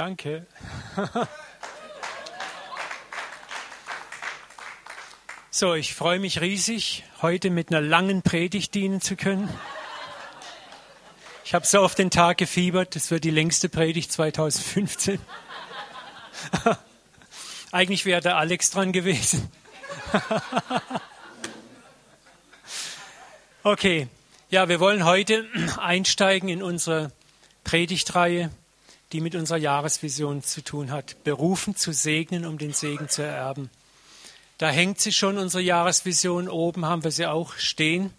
Danke. So, ich freue mich riesig, heute mit einer langen Predigt dienen zu können. Ich habe so auf den Tag gefiebert, das wird die längste Predigt 2015. Eigentlich wäre der Alex dran gewesen. okay, ja, wir wollen heute einsteigen in unsere Predigtreihe die mit unserer Jahresvision zu tun hat. Berufen zu segnen, um den Segen zu ererben. Da hängt sie schon, unsere Jahresvision. Oben haben wir sie auch stehen.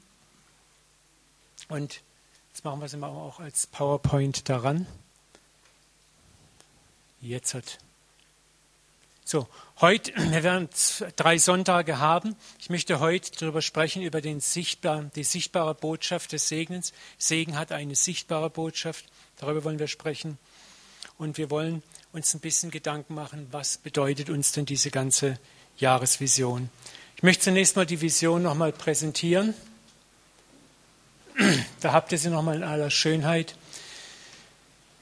Und jetzt machen wir sie mal auch als PowerPoint daran. Jetzt hat. So, heute, wir werden drei Sonntage haben. Ich möchte heute darüber sprechen, über den sichtbar, die sichtbare Botschaft des Segens. Segen hat eine sichtbare Botschaft. Darüber wollen wir sprechen. Und wir wollen uns ein bisschen Gedanken machen, was bedeutet uns denn diese ganze Jahresvision. Ich möchte zunächst mal die Vision nochmal präsentieren. Da habt ihr sie nochmal in aller Schönheit.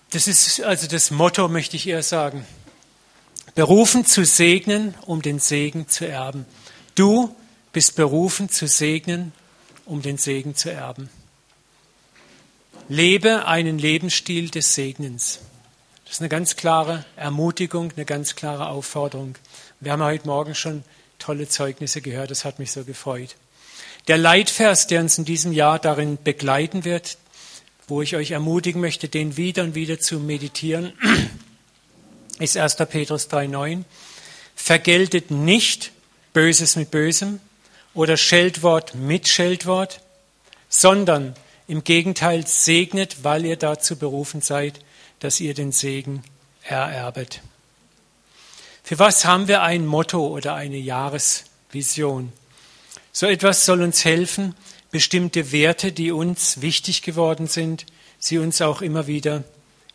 Das ist also das Motto, möchte ich eher sagen. Berufen zu segnen, um den Segen zu erben. Du bist berufen zu segnen, um den Segen zu erben. Lebe einen Lebensstil des Segnens. Das ist eine ganz klare Ermutigung, eine ganz klare Aufforderung. Wir haben heute Morgen schon tolle Zeugnisse gehört, das hat mich so gefreut. Der Leitvers, der uns in diesem Jahr darin begleiten wird, wo ich euch ermutigen möchte, den wieder und wieder zu meditieren, ist 1. Petrus 3,9. Vergeltet nicht Böses mit Bösem oder Scheldwort mit Scheldwort, sondern im Gegenteil segnet, weil ihr dazu berufen seid, dass ihr den Segen ererbet. Für was haben wir ein Motto oder eine Jahresvision? So etwas soll uns helfen, bestimmte Werte, die uns wichtig geworden sind, sie uns auch immer wieder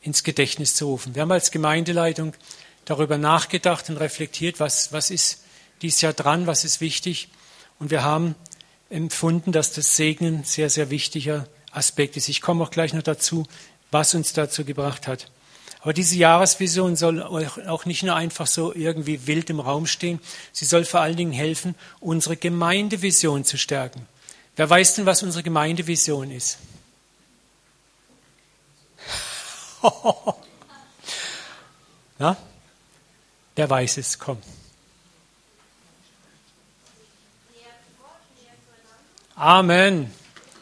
ins Gedächtnis zu rufen. Wir haben als Gemeindeleitung darüber nachgedacht und reflektiert, was, was ist dies Jahr dran, was ist wichtig. Und wir haben empfunden, dass das Segnen sehr, sehr wichtiger Aspekt ist. Ich komme auch gleich noch dazu, was uns dazu gebracht hat. Aber diese Jahresvision soll auch nicht nur einfach so irgendwie wild im Raum stehen, sie soll vor allen Dingen helfen, unsere Gemeindevision zu stärken. Wer weiß denn, was unsere Gemeindevision ist? Na? Wer weiß es? Komm. Amen.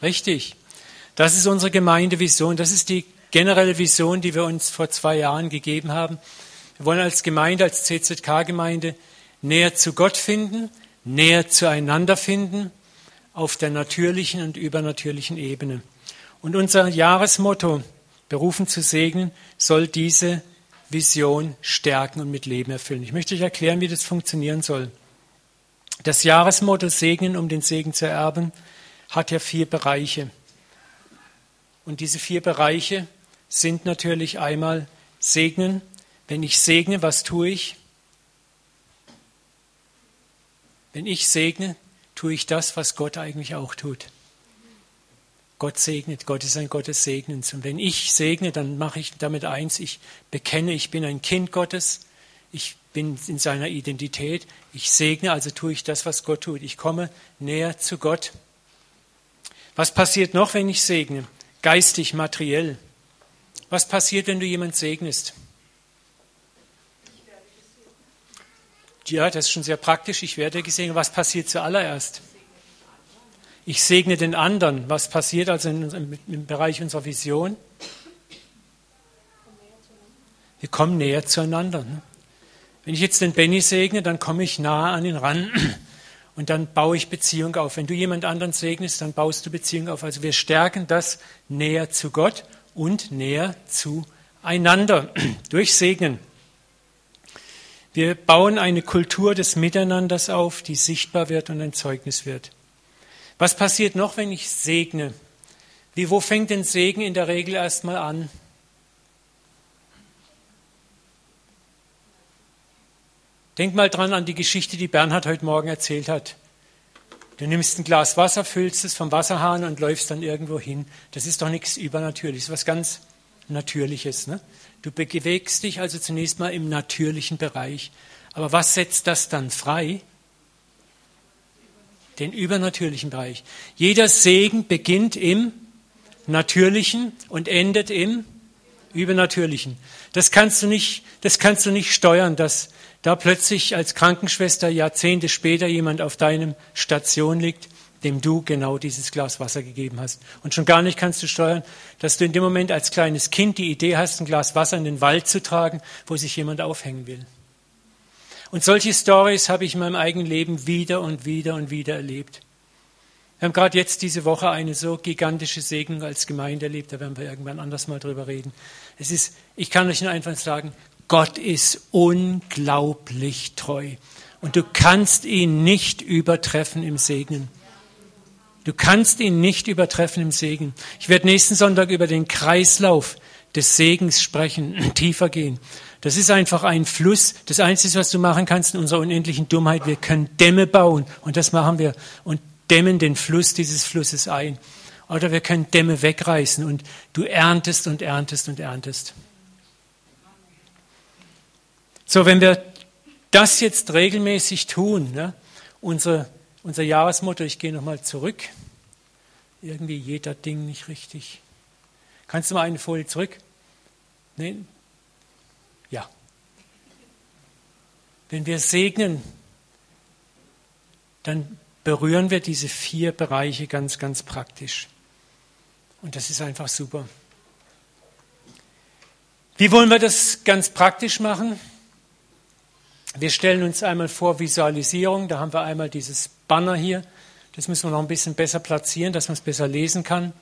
Richtig. Das ist unsere Gemeindevision. Das ist die generelle Vision, die wir uns vor zwei Jahren gegeben haben. Wir wollen als Gemeinde, als CZK-Gemeinde näher zu Gott finden, näher zueinander finden, auf der natürlichen und übernatürlichen Ebene. Und unser Jahresmotto, berufen zu segnen, soll diese Vision stärken und mit Leben erfüllen. Ich möchte euch erklären, wie das funktionieren soll. Das Jahresmotto Segnen, um den Segen zu erben, hat ja vier Bereiche. Und diese vier Bereiche sind natürlich einmal segnen. Wenn ich segne, was tue ich? Wenn ich segne, tue ich das, was Gott eigentlich auch tut. Gott segnet, Gott ist ein Gott des Segnens. Und wenn ich segne, dann mache ich damit eins, ich bekenne, ich bin ein Kind Gottes, ich bin in seiner Identität, ich segne, also tue ich das, was Gott tut. Ich komme näher zu Gott. Was passiert noch, wenn ich segne? Geistig, materiell. Was passiert, wenn du jemand segnest? Ja, das ist schon sehr praktisch. Ich werde gesegnet. Was passiert zuallererst? Ich segne den anderen. Was passiert also im, im Bereich unserer Vision? Wir kommen näher zueinander. Ne? Wenn ich jetzt den Benny segne, dann komme ich nahe an ihn ran und dann baue ich Beziehung auf. Wenn du jemand anderen segnest, dann baust du Beziehung auf. Also wir stärken das näher zu Gott und näher zueinander durch Segnen. Wir bauen eine Kultur des Miteinanders auf, die sichtbar wird und ein Zeugnis wird. Was passiert noch, wenn ich segne? Wie, wo fängt denn Segen in der Regel erstmal an? Denk mal dran an die Geschichte, die Bernhard heute Morgen erzählt hat. Du nimmst ein Glas Wasser, füllst es vom Wasserhahn und läufst dann irgendwo hin. Das ist doch nichts Übernatürliches, was ganz Übernatürliches. Ne? Du bewegst dich also zunächst mal im natürlichen Bereich. Aber was setzt das dann frei? Den übernatürlichen Bereich. Jeder Segen beginnt im Natürlichen und endet im Übernatürlichen. Das kannst du nicht, das kannst du nicht steuern, dass da plötzlich als Krankenschwester Jahrzehnte später jemand auf deinem Station liegt, dem du genau dieses Glas Wasser gegeben hast. Und schon gar nicht kannst du steuern, dass du in dem Moment als kleines Kind die Idee hast, ein Glas Wasser in den Wald zu tragen, wo sich jemand aufhängen will. Und solche Stories habe ich in meinem eigenen Leben wieder und wieder und wieder erlebt. Wir haben gerade jetzt diese Woche eine so gigantische Segen als Gemeinde erlebt, da werden wir irgendwann anders mal drüber reden. Es ist, ich kann euch nur einfach sagen, Gott ist unglaublich treu. Und du kannst ihn nicht übertreffen im Segnen. Du kannst ihn nicht übertreffen im Segen. Ich werde nächsten Sonntag über den Kreislauf des Segens sprechen, tiefer gehen. Das ist einfach ein Fluss. Das Einzige, was du machen kannst in unserer unendlichen Dummheit, wir können Dämme bauen und das machen wir und dämmen den Fluss dieses Flusses ein. Oder wir können Dämme wegreißen und du erntest und erntest und erntest. So, wenn wir das jetzt regelmäßig tun, ne, unsere, unser Jahresmotto, ich gehe nochmal zurück, irgendwie jeder Ding nicht richtig. Kannst du mal eine Folie zurück? Nein, ja. Wenn wir segnen, dann berühren wir diese vier Bereiche ganz, ganz praktisch. Und das ist einfach super. Wie wollen wir das ganz praktisch machen? Wir stellen uns einmal vor Visualisierung. Da haben wir einmal dieses Banner hier. Das müssen wir noch ein bisschen besser platzieren, dass man es besser lesen kann.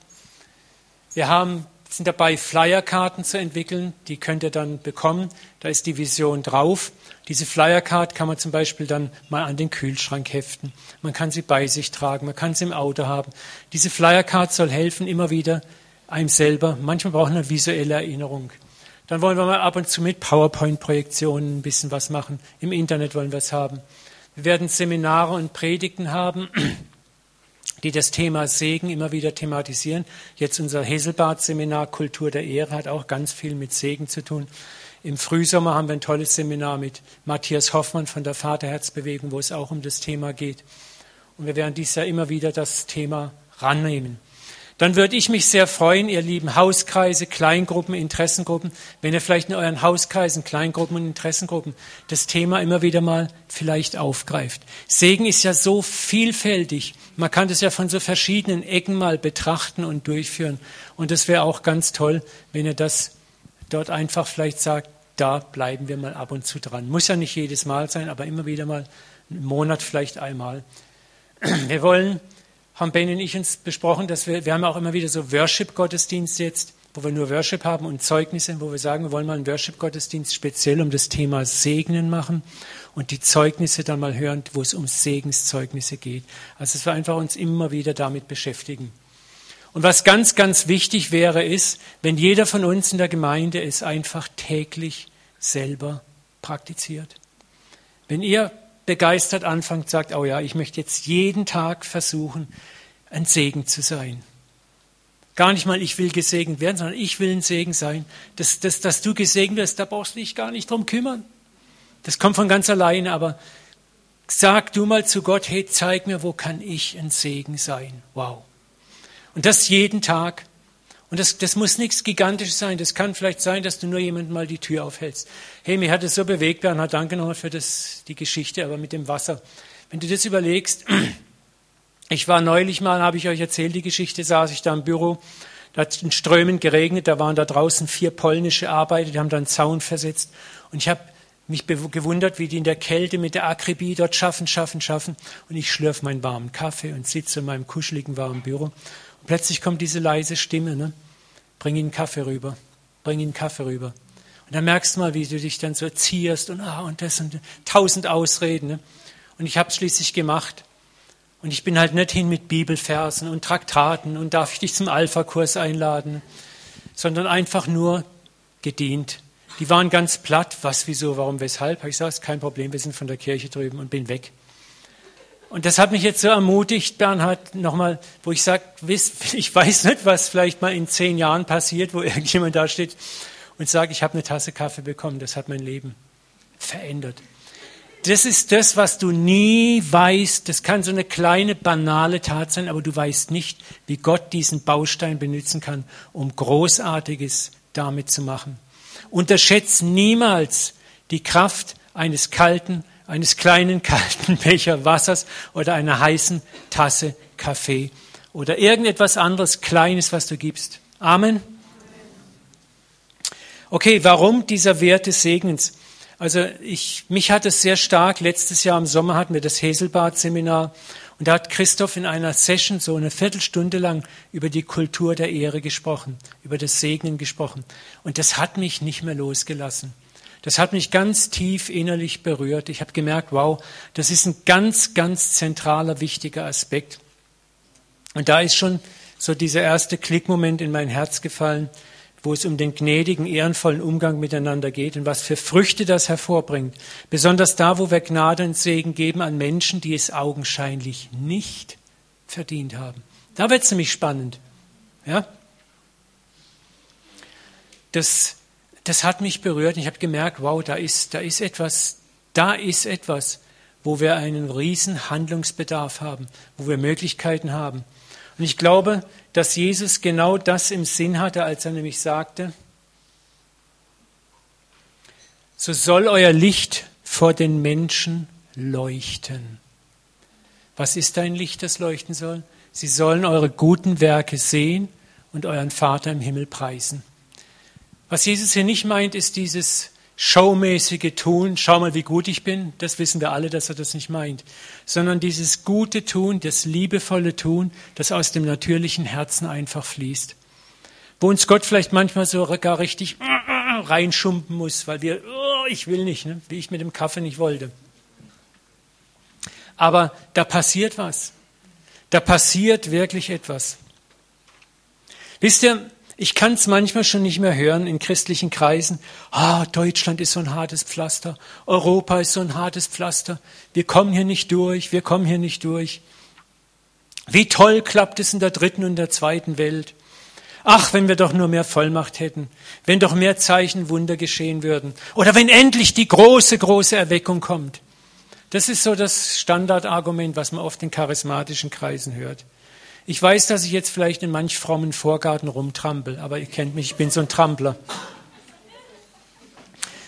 Wir haben sind dabei, Flyerkarten zu entwickeln. Die könnt ihr dann bekommen. Da ist die Vision drauf. Diese Flyercard kann man zum Beispiel dann mal an den Kühlschrank heften. Man kann sie bei sich tragen. Man kann sie im Auto haben. Diese Flyercard soll helfen, immer wieder einem selber. Manchmal braucht man eine visuelle Erinnerung. Dann wollen wir mal ab und zu mit PowerPoint-Projektionen ein bisschen was machen. Im Internet wollen wir es haben. Wir werden Seminare und Predigten haben die das Thema Segen immer wieder thematisieren. Jetzt unser Heselbad-Seminar Kultur der Ehre hat auch ganz viel mit Segen zu tun. Im Frühsommer haben wir ein tolles Seminar mit Matthias Hoffmann von der Vaterherzbewegung, wo es auch um das Thema geht. Und wir werden dieses Jahr immer wieder das Thema rannehmen dann würde ich mich sehr freuen, ihr lieben Hauskreise, Kleingruppen, Interessengruppen, wenn ihr vielleicht in euren Hauskreisen, Kleingruppen und Interessengruppen das Thema immer wieder mal vielleicht aufgreift. Segen ist ja so vielfältig. Man kann das ja von so verschiedenen Ecken mal betrachten und durchführen. Und das wäre auch ganz toll, wenn ihr das dort einfach vielleicht sagt, da bleiben wir mal ab und zu dran. Muss ja nicht jedes Mal sein, aber immer wieder mal im Monat vielleicht einmal. Wir wollen haben Ben und ich uns besprochen, dass wir, wir haben auch immer wieder so Worship-Gottesdienste jetzt, wo wir nur Worship haben und Zeugnisse, wo wir sagen, wir wollen mal einen Worship-Gottesdienst speziell um das Thema Segnen machen und die Zeugnisse dann mal hören, wo es um Segenszeugnisse geht. Also dass wir einfach uns immer wieder damit beschäftigen. Und was ganz, ganz wichtig wäre, ist, wenn jeder von uns in der Gemeinde es einfach täglich selber praktiziert. Wenn ihr begeistert anfangt, sagt, oh ja, ich möchte jetzt jeden Tag versuchen, ein Segen zu sein. Gar nicht mal, ich will gesegnet werden, sondern ich will ein Segen sein. Das, das, dass du gesegnet wirst, da brauchst du dich gar nicht drum kümmern. Das kommt von ganz alleine, aber sag du mal zu Gott, hey, zeig mir, wo kann ich ein Segen sein? Wow. Und das jeden Tag. Und das, das muss nichts Gigantisches sein. Das kann vielleicht sein, dass du nur jemandem mal die Tür aufhältst. Hey, mir hat es so bewegt, Bernhard, danke nochmal für das, die Geschichte, aber mit dem Wasser. Wenn du das überlegst, ich war neulich mal, habe ich euch erzählt, die Geschichte, saß ich da im Büro, da hat es in Strömen geregnet, da waren da draußen vier polnische Arbeiter, die haben da einen Zaun versetzt. Und ich habe mich gewundert, wie die in der Kälte mit der Akribie dort schaffen, schaffen, schaffen. Und ich schlürfe meinen warmen Kaffee und sitze in meinem kuscheligen warmen Büro. Und plötzlich kommt diese leise Stimme, ne? Bring ihnen Kaffee rüber, bring ihnen Kaffee rüber. Und dann merkst du mal, wie du dich dann so zierst und ah und das und tausend Ausreden. Ne? Und ich habe es schließlich gemacht. Und ich bin halt nicht hin mit Bibelversen und Traktaten und darf ich dich zum Alpha-Kurs einladen, sondern einfach nur gedient. Die waren ganz platt. Was, wieso, warum, weshalb? Ich gesagt, kein Problem, wir sind von der Kirche drüben und bin weg. Und das hat mich jetzt so ermutigt, Bernhard, nochmal, wo ich sage, ich weiß nicht, was vielleicht mal in zehn Jahren passiert, wo irgendjemand da steht und sagt, ich habe eine Tasse Kaffee bekommen, das hat mein Leben verändert. Das ist das, was du nie weißt. Das kann so eine kleine, banale Tat sein, aber du weißt nicht, wie Gott diesen Baustein benutzen kann, um Großartiges damit zu machen. Unterschätze niemals die Kraft eines kalten, eines kleinen kalten Becher Wassers oder einer heißen Tasse Kaffee oder irgendetwas anderes Kleines, was du gibst. Amen. Okay, warum dieser Wert des Segens? Also ich, mich hat es sehr stark, letztes Jahr im Sommer hatten wir das Heselbad-Seminar und da hat Christoph in einer Session so eine Viertelstunde lang über die Kultur der Ehre gesprochen, über das Segnen gesprochen. Und das hat mich nicht mehr losgelassen. Das hat mich ganz tief innerlich berührt. Ich habe gemerkt, wow, das ist ein ganz, ganz zentraler, wichtiger Aspekt. Und da ist schon so dieser erste Klickmoment in mein Herz gefallen, wo es um den gnädigen, ehrenvollen Umgang miteinander geht und was für Früchte das hervorbringt. Besonders da, wo wir Gnade und Segen geben an Menschen, die es augenscheinlich nicht verdient haben. Da wird es nämlich spannend. Ja? Das das hat mich berührt. Ich habe gemerkt, wow, da ist, da ist etwas, da ist etwas, wo wir einen riesen Handlungsbedarf haben, wo wir Möglichkeiten haben. Und ich glaube, dass Jesus genau das im Sinn hatte, als er nämlich sagte, so soll euer Licht vor den Menschen leuchten. Was ist ein Licht, das leuchten soll? Sie sollen eure guten Werke sehen und euren Vater im Himmel preisen. Was Jesus hier nicht meint, ist dieses showmäßige Tun, schau mal, wie gut ich bin, das wissen wir alle, dass er das nicht meint, sondern dieses gute Tun, das liebevolle Tun, das aus dem natürlichen Herzen einfach fließt. Wo uns Gott vielleicht manchmal so gar richtig reinschumpen muss, weil wir, oh, ich will nicht, ne? wie ich mit dem Kaffee nicht wollte. Aber da passiert was. Da passiert wirklich etwas. Wisst ihr, ich kann es manchmal schon nicht mehr hören in christlichen Kreisen. Ah, Deutschland ist so ein hartes Pflaster. Europa ist so ein hartes Pflaster. Wir kommen hier nicht durch. Wir kommen hier nicht durch. Wie toll klappt es in der dritten und der zweiten Welt. Ach, wenn wir doch nur mehr Vollmacht hätten, wenn doch mehr Zeichen Wunder geschehen würden oder wenn endlich die große, große Erweckung kommt. Das ist so das Standardargument, was man oft in charismatischen Kreisen hört. Ich weiß, dass ich jetzt vielleicht in manch frommen Vorgarten rumtrampel, aber ihr kennt mich, ich bin so ein Trampler.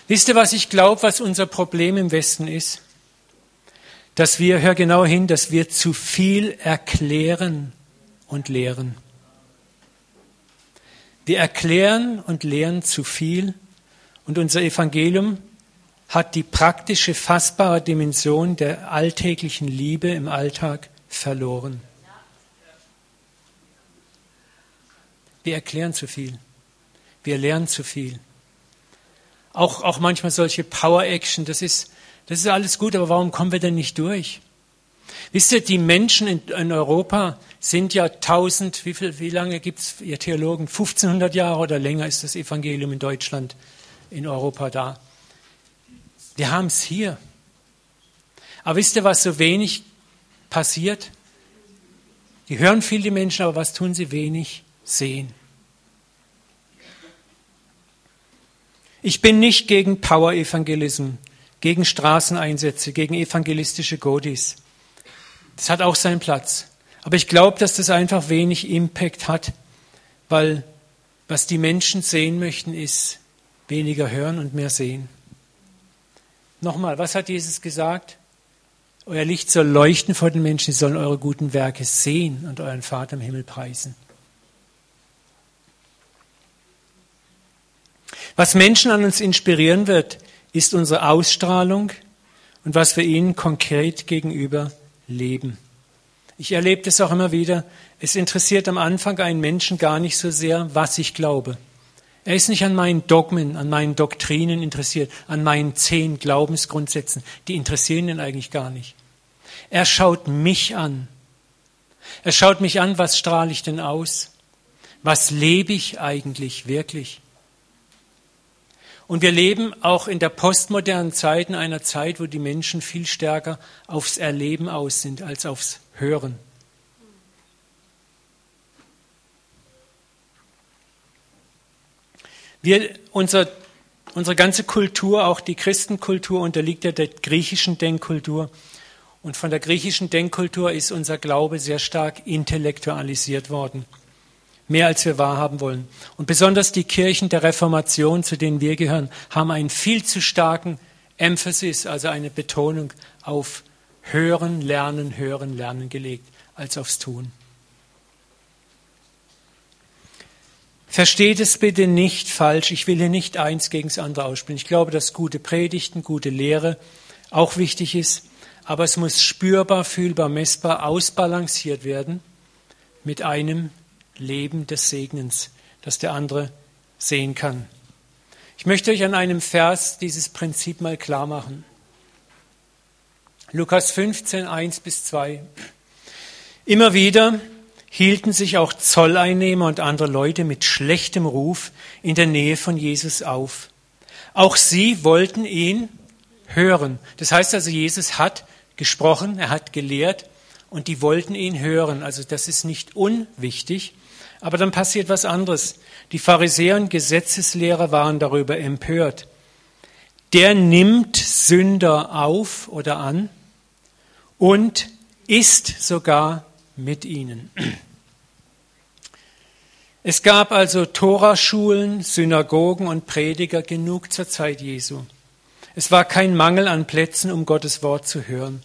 Wisst ihr, was ich glaube, was unser Problem im Westen ist? Dass wir, hör genau hin, dass wir zu viel erklären und lehren. Wir erklären und lehren zu viel und unser Evangelium hat die praktische, fassbare Dimension der alltäglichen Liebe im Alltag verloren. Wir erklären zu viel. Wir lernen zu viel. Auch, auch manchmal solche Power-Action, das ist, das ist alles gut, aber warum kommen wir denn nicht durch? Wisst ihr, die Menschen in, in Europa sind ja tausend, wie, viel, wie lange gibt es, ihr Theologen, 1500 Jahre oder länger ist das Evangelium in Deutschland, in Europa da. Wir haben es hier. Aber wisst ihr, was so wenig passiert? Die hören viel, die Menschen, aber was tun sie wenig? Sehen. Ich bin nicht gegen Power Evangelism, gegen Straßeneinsätze, gegen evangelistische Godis. Das hat auch seinen Platz. Aber ich glaube, dass das einfach wenig Impact hat, weil was die Menschen sehen möchten, ist weniger hören und mehr sehen. Nochmal, was hat Jesus gesagt? Euer Licht soll leuchten vor den Menschen, sie sollen eure guten Werke sehen und euren Vater im Himmel preisen. Was Menschen an uns inspirieren wird, ist unsere Ausstrahlung und was wir ihnen konkret gegenüber leben. Ich erlebe das auch immer wieder. Es interessiert am Anfang einen Menschen gar nicht so sehr, was ich glaube. Er ist nicht an meinen Dogmen, an meinen Doktrinen interessiert, an meinen zehn Glaubensgrundsätzen. Die interessieren ihn eigentlich gar nicht. Er schaut mich an. Er schaut mich an, was strahle ich denn aus? Was lebe ich eigentlich wirklich? Und wir leben auch in der postmodernen Zeit, in einer Zeit, wo die Menschen viel stärker aufs Erleben aus sind als aufs Hören. Wir, unser, unsere ganze Kultur, auch die Christenkultur, unterliegt ja der griechischen Denkkultur. Und von der griechischen Denkkultur ist unser Glaube sehr stark intellektualisiert worden. Mehr als wir wahrhaben wollen. Und besonders die Kirchen der Reformation, zu denen wir gehören, haben einen viel zu starken Emphasis, also eine Betonung auf Hören, Lernen, Hören, Lernen gelegt, als aufs Tun. Versteht es bitte nicht falsch. Ich will hier nicht eins gegen das andere ausspielen. Ich glaube, dass gute Predigten, gute Lehre auch wichtig ist. Aber es muss spürbar, fühlbar, messbar ausbalanciert werden mit einem Leben des Segnens, das der andere sehen kann. Ich möchte euch an einem Vers dieses Prinzip mal klar machen. Lukas 15, 1 bis 2. Immer wieder hielten sich auch Zolleinnehmer und andere Leute mit schlechtem Ruf in der Nähe von Jesus auf. Auch sie wollten ihn hören. Das heißt also, Jesus hat gesprochen, er hat gelehrt und die wollten ihn hören. Also das ist nicht unwichtig. Aber dann passiert was anderes. Die Pharisäer und Gesetzeslehrer waren darüber empört. Der nimmt Sünder auf oder an und ist sogar mit ihnen. Es gab also Toraschulen, Synagogen und Prediger genug zur Zeit Jesu. Es war kein Mangel an Plätzen, um Gottes Wort zu hören.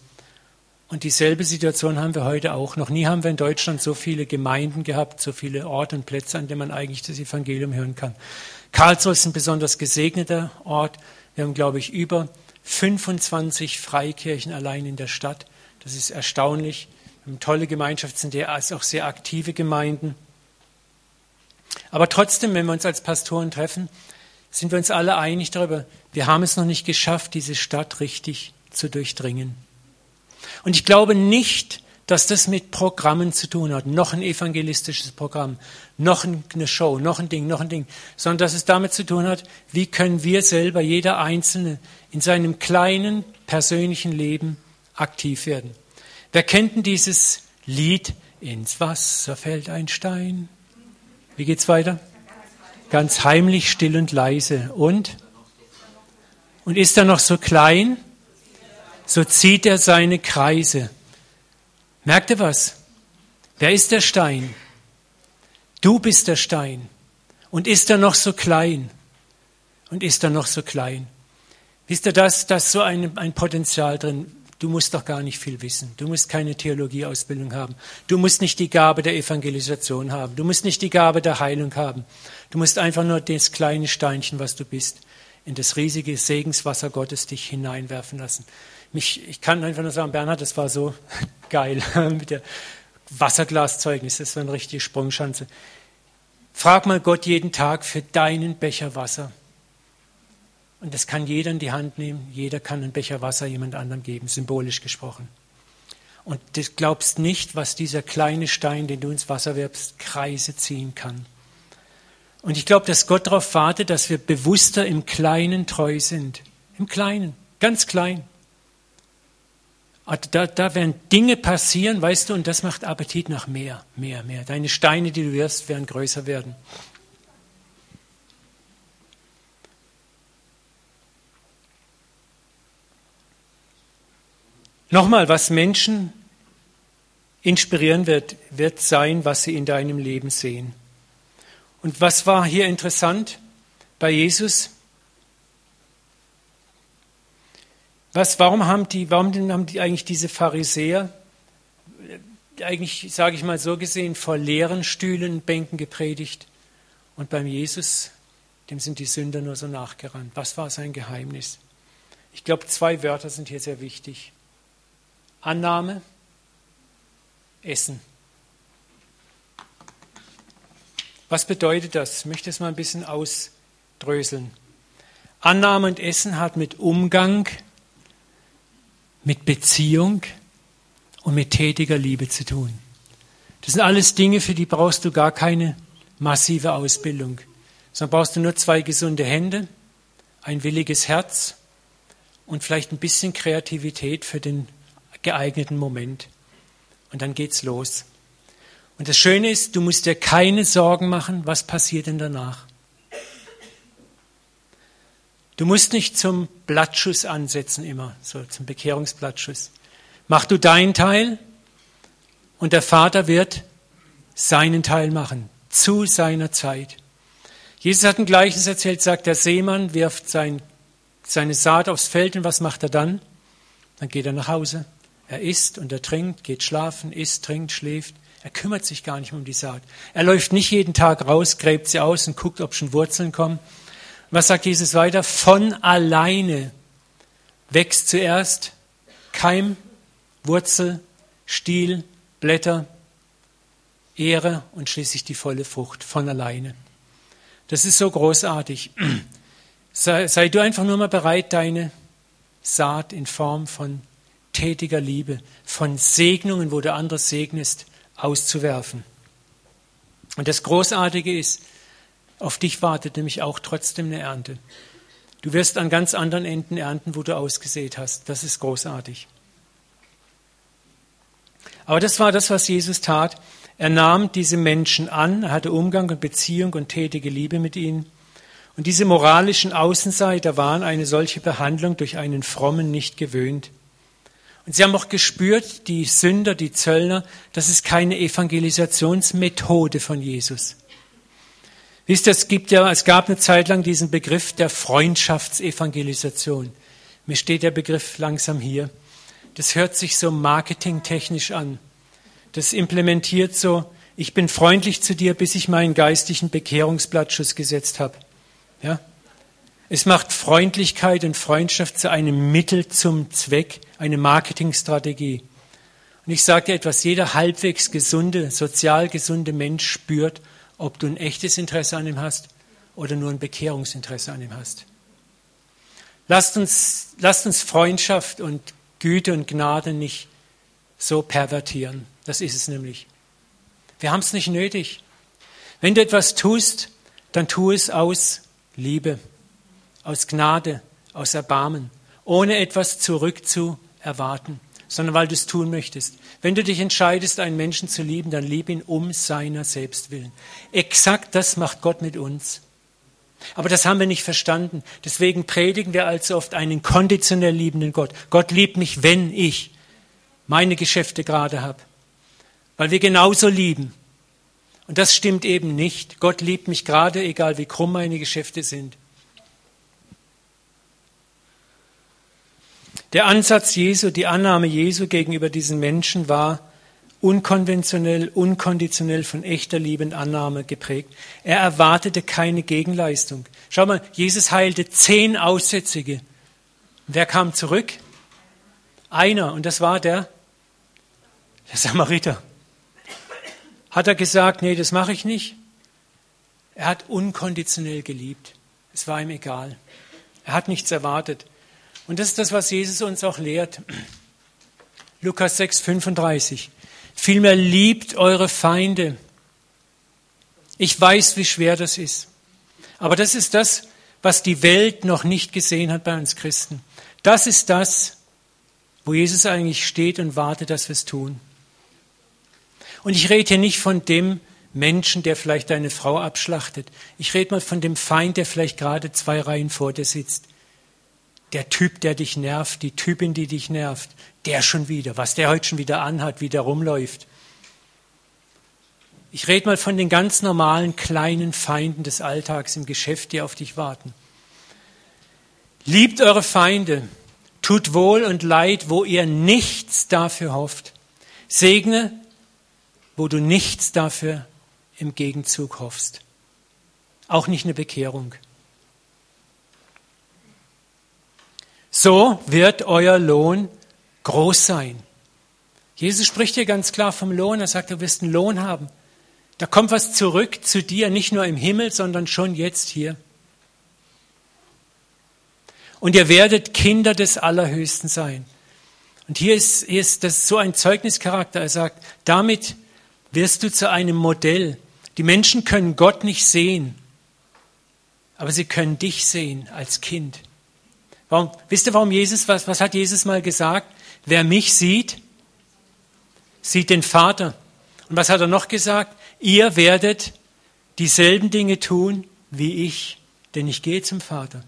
Und dieselbe Situation haben wir heute auch. Noch nie haben wir in Deutschland so viele Gemeinden gehabt, so viele Orte und Plätze, an denen man eigentlich das Evangelium hören kann. Karlsruhe ist ein besonders gesegneter Ort. Wir haben, glaube ich, über 25 Freikirchen allein in der Stadt. Das ist erstaunlich. Wir haben tolle Gemeinschaften, sind auch sehr aktive Gemeinden. Aber trotzdem, wenn wir uns als Pastoren treffen, sind wir uns alle einig darüber, wir haben es noch nicht geschafft, diese Stadt richtig zu durchdringen. Und ich glaube nicht, dass das mit Programmen zu tun hat, noch ein evangelistisches Programm, noch eine Show, noch ein Ding, noch ein Ding, sondern dass es damit zu tun hat, wie können wir selber, jeder Einzelne, in seinem kleinen persönlichen Leben aktiv werden. Wer kennt denn dieses Lied? Ins Wasser fällt ein Stein. Wie geht's weiter? Ganz heimlich, still und leise. Und? Und ist er noch so klein? So zieht er seine Kreise. Merkt ihr was? Wer ist der Stein? Du bist der Stein. Und ist er noch so klein? Und ist er noch so klein? Wisst ihr, das, da so ein, ein Potenzial drin. Du musst doch gar nicht viel wissen. Du musst keine Theologieausbildung haben. Du musst nicht die Gabe der Evangelisation haben. Du musst nicht die Gabe der Heilung haben. Du musst einfach nur das kleine Steinchen, was du bist, in das riesige Segenswasser Gottes dich hineinwerfen lassen. Mich, ich kann einfach nur sagen, Bernhard, das war so geil mit der Wasserglaszeugnis. Das war eine richtige Sprungschanze. Frag mal Gott jeden Tag für deinen Becher Wasser. Und das kann jeder in die Hand nehmen. Jeder kann einen Becher Wasser jemand anderem geben, symbolisch gesprochen. Und du glaubst nicht, was dieser kleine Stein, den du ins Wasser wirbst, Kreise ziehen kann. Und ich glaube, dass Gott darauf wartet, dass wir bewusster im Kleinen treu sind. Im Kleinen, ganz klein. Da, da werden Dinge passieren, weißt du, und das macht Appetit nach mehr, mehr, mehr. Deine Steine, die du wirst, werden größer werden. Nochmal, was Menschen inspirieren wird, wird sein, was sie in deinem Leben sehen. Und was war hier interessant bei Jesus? Was, warum haben die, warum haben die eigentlich diese Pharisäer eigentlich, sage ich mal so gesehen, vor leeren Stühlen und Bänken gepredigt und beim Jesus, dem sind die Sünder nur so nachgerannt. Was war sein Geheimnis? Ich glaube, zwei Wörter sind hier sehr wichtig. Annahme, Essen. Was bedeutet das? Ich möchte es mal ein bisschen ausdröseln. Annahme und Essen hat mit Umgang, mit Beziehung und mit tätiger Liebe zu tun. Das sind alles Dinge, für die brauchst du gar keine massive Ausbildung, sondern brauchst du nur zwei gesunde Hände, ein williges Herz und vielleicht ein bisschen Kreativität für den geeigneten Moment. Und dann geht's los. Und das Schöne ist, du musst dir keine Sorgen machen, was passiert denn danach. Du musst nicht zum Blattschuss ansetzen immer, so zum Bekehrungsblattschuss. Mach du deinen Teil und der Vater wird seinen Teil machen, zu seiner Zeit. Jesus hat ein Gleiches erzählt, sagt, der Seemann wirft sein, seine Saat aufs Feld und was macht er dann? Dann geht er nach Hause. Er isst und er trinkt, geht schlafen, isst, trinkt, schläft. Er kümmert sich gar nicht mehr um die Saat. Er läuft nicht jeden Tag raus, gräbt sie aus und guckt, ob schon Wurzeln kommen. Was sagt Jesus weiter? Von alleine wächst zuerst Keim, Wurzel, Stiel, Blätter, Ehre und schließlich die volle Frucht von alleine. Das ist so großartig. Sei, sei du einfach nur mal bereit, deine Saat in Form von tätiger Liebe, von Segnungen, wo du andere segnest, auszuwerfen. Und das Großartige ist, auf dich wartet nämlich auch trotzdem eine Ernte. Du wirst an ganz anderen Enden ernten, wo du ausgesät hast. Das ist großartig. Aber das war das, was Jesus tat. Er nahm diese Menschen an, er hatte Umgang und Beziehung und tätige Liebe mit ihnen. Und diese moralischen Außenseiter waren eine solche Behandlung durch einen Frommen nicht gewöhnt. Und sie haben auch gespürt, die Sünder, die Zöllner, das ist keine Evangelisationsmethode von Jesus. Wisst ihr, es gibt ja, es gab eine Zeit lang diesen Begriff der Freundschaftsevangelisation. Mir steht der Begriff langsam hier. Das hört sich so marketingtechnisch an. Das implementiert so, ich bin freundlich zu dir, bis ich meinen geistlichen Bekehrungsblattschuss gesetzt habe. Ja? Es macht Freundlichkeit und Freundschaft zu einem Mittel zum Zweck, eine Marketingstrategie. Und ich sage dir etwas, jeder halbwegs gesunde, sozial gesunde Mensch spürt, ob du ein echtes Interesse an ihm hast oder nur ein Bekehrungsinteresse an ihm hast. Lasst uns, lasst uns Freundschaft und Güte und Gnade nicht so pervertieren. Das ist es nämlich. Wir haben es nicht nötig. Wenn du etwas tust, dann tu es aus Liebe, aus Gnade, aus Erbarmen, ohne etwas zurückzuerwarten sondern weil du es tun möchtest. Wenn du dich entscheidest, einen Menschen zu lieben, dann lieb ihn um seiner selbst willen. Exakt das macht Gott mit uns. Aber das haben wir nicht verstanden. Deswegen predigen wir allzu oft einen konditionell liebenden Gott. Gott liebt mich, wenn ich meine Geschäfte gerade habe. Weil wir genauso lieben. Und das stimmt eben nicht. Gott liebt mich gerade, egal wie krumm meine Geschäfte sind. Der Ansatz Jesu, die Annahme Jesu gegenüber diesen Menschen war unkonventionell, unkonditionell von echter Liebe und Annahme geprägt. Er erwartete keine Gegenleistung. Schau mal, Jesus heilte zehn Aussätzige. Wer kam zurück? Einer, und das war der, der Samariter. Hat er gesagt, nee, das mache ich nicht? Er hat unkonditionell geliebt. Es war ihm egal. Er hat nichts erwartet. Und das ist das, was Jesus uns auch lehrt. Lukas 6, 35. Vielmehr liebt eure Feinde. Ich weiß, wie schwer das ist. Aber das ist das, was die Welt noch nicht gesehen hat bei uns Christen. Das ist das, wo Jesus eigentlich steht und wartet, dass wir es tun. Und ich rede hier nicht von dem Menschen, der vielleicht deine Frau abschlachtet. Ich rede mal von dem Feind, der vielleicht gerade zwei Reihen vor dir sitzt der Typ, der dich nervt, die Typin, die dich nervt, der schon wieder, was der heute schon wieder anhat, wie der rumläuft. Ich rede mal von den ganz normalen kleinen Feinden des Alltags im Geschäft, die auf dich warten. Liebt eure Feinde, tut wohl und leid, wo ihr nichts dafür hofft. Segne, wo du nichts dafür im Gegenzug hoffst. Auch nicht eine Bekehrung. So wird euer Lohn groß sein. Jesus spricht hier ganz klar vom Lohn. Er sagt, du wirst einen Lohn haben. Da kommt was zurück zu dir, nicht nur im Himmel, sondern schon jetzt hier. Und ihr werdet Kinder des Allerhöchsten sein. Und hier ist, hier ist das so ein Zeugnischarakter. Er sagt, damit wirst du zu einem Modell. Die Menschen können Gott nicht sehen. aber sie können dich sehen als Kind. Warum, wisst ihr, warum Jesus, was, was hat Jesus mal gesagt? Wer mich sieht, sieht den Vater. Und was hat er noch gesagt? Ihr werdet dieselben Dinge tun wie ich, denn ich gehe zum Vater.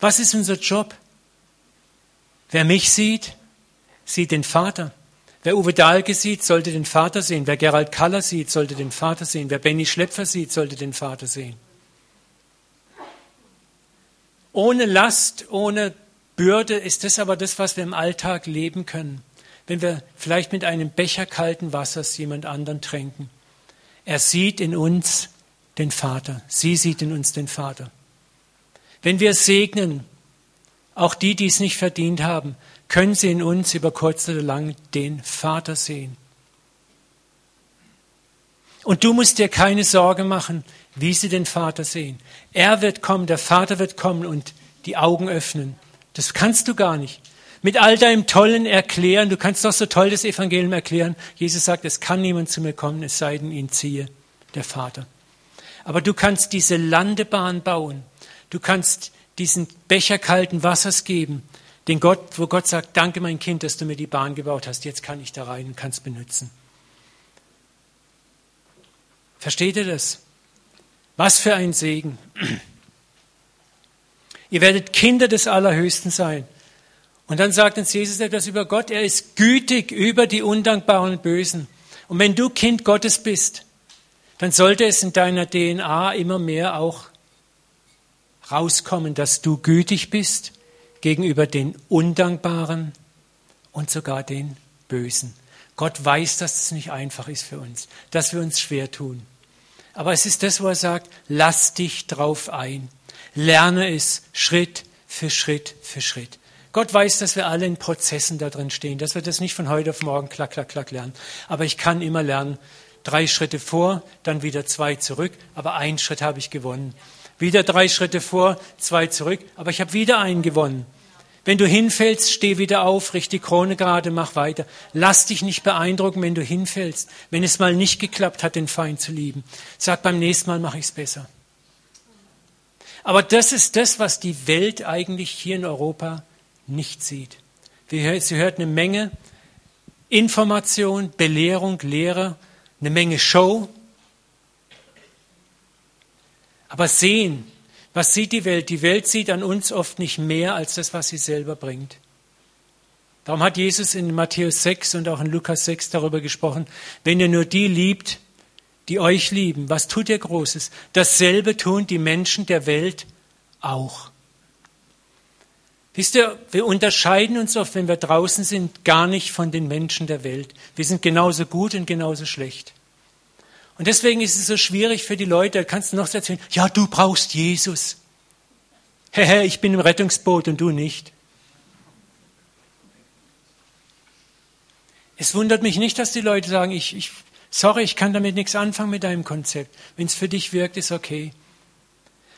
Was ist unser Job? Wer mich sieht, sieht den Vater. Wer Uwe Dahlke sieht, sollte den Vater sehen. Wer Gerald Kaller sieht, sollte den Vater sehen. Wer Benny Schlepfer sieht, sollte den Vater sehen. Ohne Last, ohne Bürde ist das aber das, was wir im Alltag leben können. Wenn wir vielleicht mit einem Becher kalten Wassers jemand anderen tränken. Er sieht in uns den Vater. Sie sieht in uns den Vater. Wenn wir segnen, auch die, die es nicht verdient haben, können sie in uns über kurz oder lang den Vater sehen. Und du musst dir keine Sorge machen, wie sie den Vater sehen. Er wird kommen, der Vater wird kommen und die Augen öffnen. Das kannst du gar nicht. Mit all deinem tollen Erklären, du kannst doch so toll das Evangelium erklären. Jesus sagt, es kann niemand zu mir kommen, es sei denn, ihn ziehe der Vater. Aber du kannst diese Landebahn bauen. Du kannst diesen Becher kalten Wassers geben, den Gott, wo Gott sagt, danke mein Kind, dass du mir die Bahn gebaut hast, jetzt kann ich da rein und kann benutzen. Versteht ihr das? Was für ein Segen. Ihr werdet Kinder des Allerhöchsten sein. Und dann sagt uns Jesus etwas über Gott. Er ist gütig über die Undankbaren und Bösen. Und wenn du Kind Gottes bist, dann sollte es in deiner DNA immer mehr auch rauskommen, dass du gütig bist gegenüber den Undankbaren und sogar den Bösen. Gott weiß, dass es nicht einfach ist für uns, dass wir uns schwer tun. Aber es ist das, wo er sagt, lass dich drauf ein. Lerne es Schritt für Schritt für Schritt. Gott weiß, dass wir alle in Prozessen da drin stehen, dass wir das nicht von heute auf morgen klack, klack, klack lernen. Aber ich kann immer lernen, drei Schritte vor, dann wieder zwei zurück, aber einen Schritt habe ich gewonnen. Wieder drei Schritte vor, zwei zurück, aber ich habe wieder einen gewonnen. Wenn du hinfällst, steh wieder auf, richte die Krone gerade, mach weiter. Lass dich nicht beeindrucken, wenn du hinfällst. Wenn es mal nicht geklappt hat, den Feind zu lieben. Sag beim nächsten Mal mache ich es besser. Aber das ist das, was die Welt eigentlich hier in Europa nicht sieht. Sie hört eine Menge Information, Belehrung, Lehre, eine Menge Show, aber sehen, was sieht die Welt? Die Welt sieht an uns oft nicht mehr als das, was sie selber bringt. Darum hat Jesus in Matthäus 6 und auch in Lukas 6 darüber gesprochen, wenn ihr nur die liebt, die euch lieben, was tut ihr Großes? Dasselbe tun die Menschen der Welt auch. Wisst ihr, wir unterscheiden uns oft, wenn wir draußen sind, gar nicht von den Menschen der Welt. Wir sind genauso gut und genauso schlecht. Und deswegen ist es so schwierig für die Leute, kannst du noch erzählen, ja, du brauchst Jesus. Hehe, ich bin im Rettungsboot und du nicht. Es wundert mich nicht, dass die Leute sagen, ich, ich, sorry, ich kann damit nichts anfangen mit deinem Konzept. Wenn es für dich wirkt, ist okay.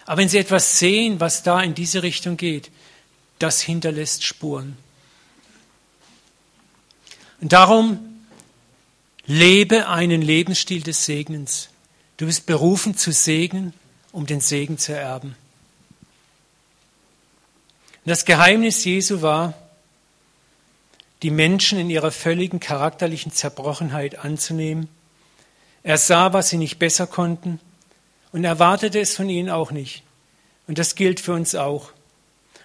Aber wenn sie etwas sehen, was da in diese Richtung geht, das hinterlässt Spuren. Und darum Lebe einen Lebensstil des Segnens. Du bist berufen zu segnen, um den Segen zu erben. Das Geheimnis Jesu war, die Menschen in ihrer völligen charakterlichen Zerbrochenheit anzunehmen. Er sah, was sie nicht besser konnten und erwartete es von ihnen auch nicht. Und das gilt für uns auch.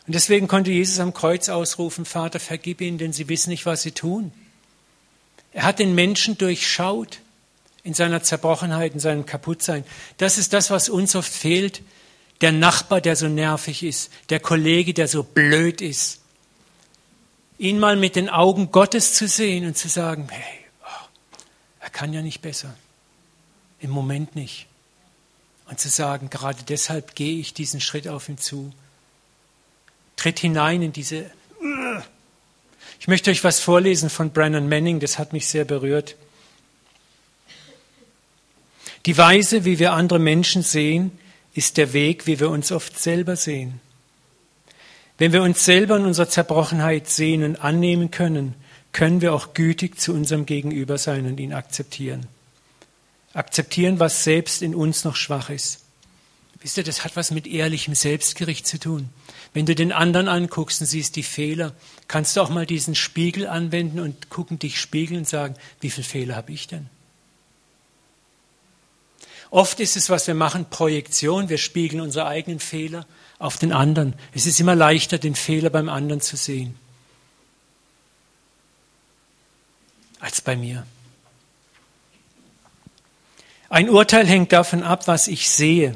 Und deswegen konnte Jesus am Kreuz ausrufen, Vater, vergib ihnen, denn sie wissen nicht, was sie tun. Er hat den Menschen durchschaut in seiner Zerbrochenheit, in seinem Kaputtsein. Das ist das, was uns oft fehlt. Der Nachbar, der so nervig ist, der Kollege, der so blöd ist. Ihn mal mit den Augen Gottes zu sehen und zu sagen, hey, oh, er kann ja nicht besser. Im Moment nicht. Und zu sagen, gerade deshalb gehe ich diesen Schritt auf ihn zu. Tritt hinein in diese ich möchte euch was vorlesen von Brennan Manning, das hat mich sehr berührt. Die Weise, wie wir andere Menschen sehen, ist der Weg, wie wir uns oft selber sehen. Wenn wir uns selber in unserer Zerbrochenheit sehen und annehmen können, können wir auch gütig zu unserem Gegenüber sein und ihn akzeptieren. Akzeptieren, was selbst in uns noch schwach ist. Wisst ihr, das hat was mit ehrlichem Selbstgericht zu tun. Wenn du den anderen anguckst und siehst die Fehler, kannst du auch mal diesen Spiegel anwenden und gucken, dich spiegeln und sagen, wie viele Fehler habe ich denn? Oft ist es, was wir machen, Projektion. Wir spiegeln unsere eigenen Fehler auf den anderen. Es ist immer leichter, den Fehler beim anderen zu sehen, als bei mir. Ein Urteil hängt davon ab, was ich sehe,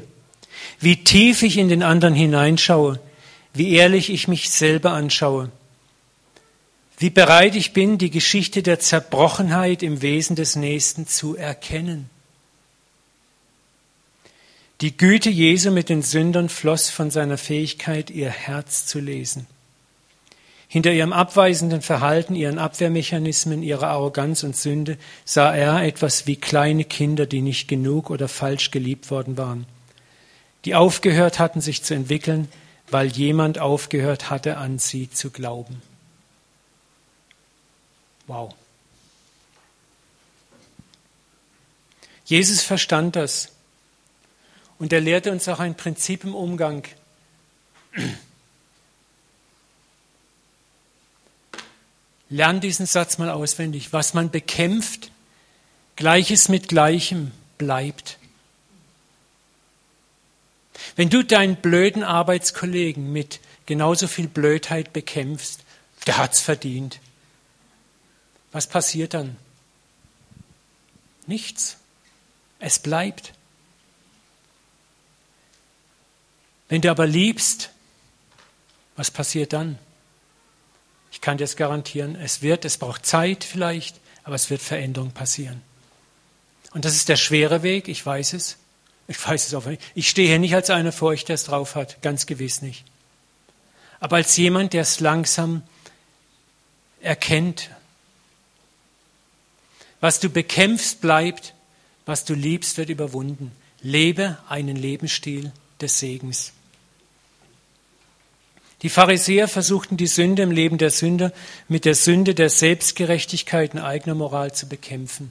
wie tief ich in den anderen hineinschaue, wie ehrlich ich mich selber anschaue, wie bereit ich bin, die Geschichte der Zerbrochenheit im Wesen des Nächsten zu erkennen. Die Güte Jesu mit den Sündern floss von seiner Fähigkeit, ihr Herz zu lesen. Hinter ihrem abweisenden Verhalten, ihren Abwehrmechanismen, ihrer Arroganz und Sünde sah er etwas wie kleine Kinder, die nicht genug oder falsch geliebt worden waren, die aufgehört hatten, sich zu entwickeln, weil jemand aufgehört hatte, an sie zu glauben. Wow. Jesus verstand das. Und er lehrte uns auch ein Prinzip im Umgang. Lern diesen Satz mal auswendig. Was man bekämpft, Gleiches mit Gleichem bleibt. Wenn du deinen blöden Arbeitskollegen mit genauso viel Blödheit bekämpfst, der hat's verdient. Was passiert dann? Nichts. Es bleibt. Wenn du aber liebst, was passiert dann? Ich kann dir es garantieren, es wird, es braucht Zeit vielleicht, aber es wird Veränderung passieren. Und das ist der schwere Weg, ich weiß es. Ich weiß es auch nicht. Ich stehe hier nicht als einer vor euch, der es drauf hat, ganz gewiss nicht. Aber als jemand, der es langsam erkennt. Was du bekämpfst, bleibt. Was du liebst, wird überwunden. Lebe einen Lebensstil des Segens. Die Pharisäer versuchten die Sünde im Leben der Sünder mit der Sünde der Selbstgerechtigkeit und eigener Moral zu bekämpfen.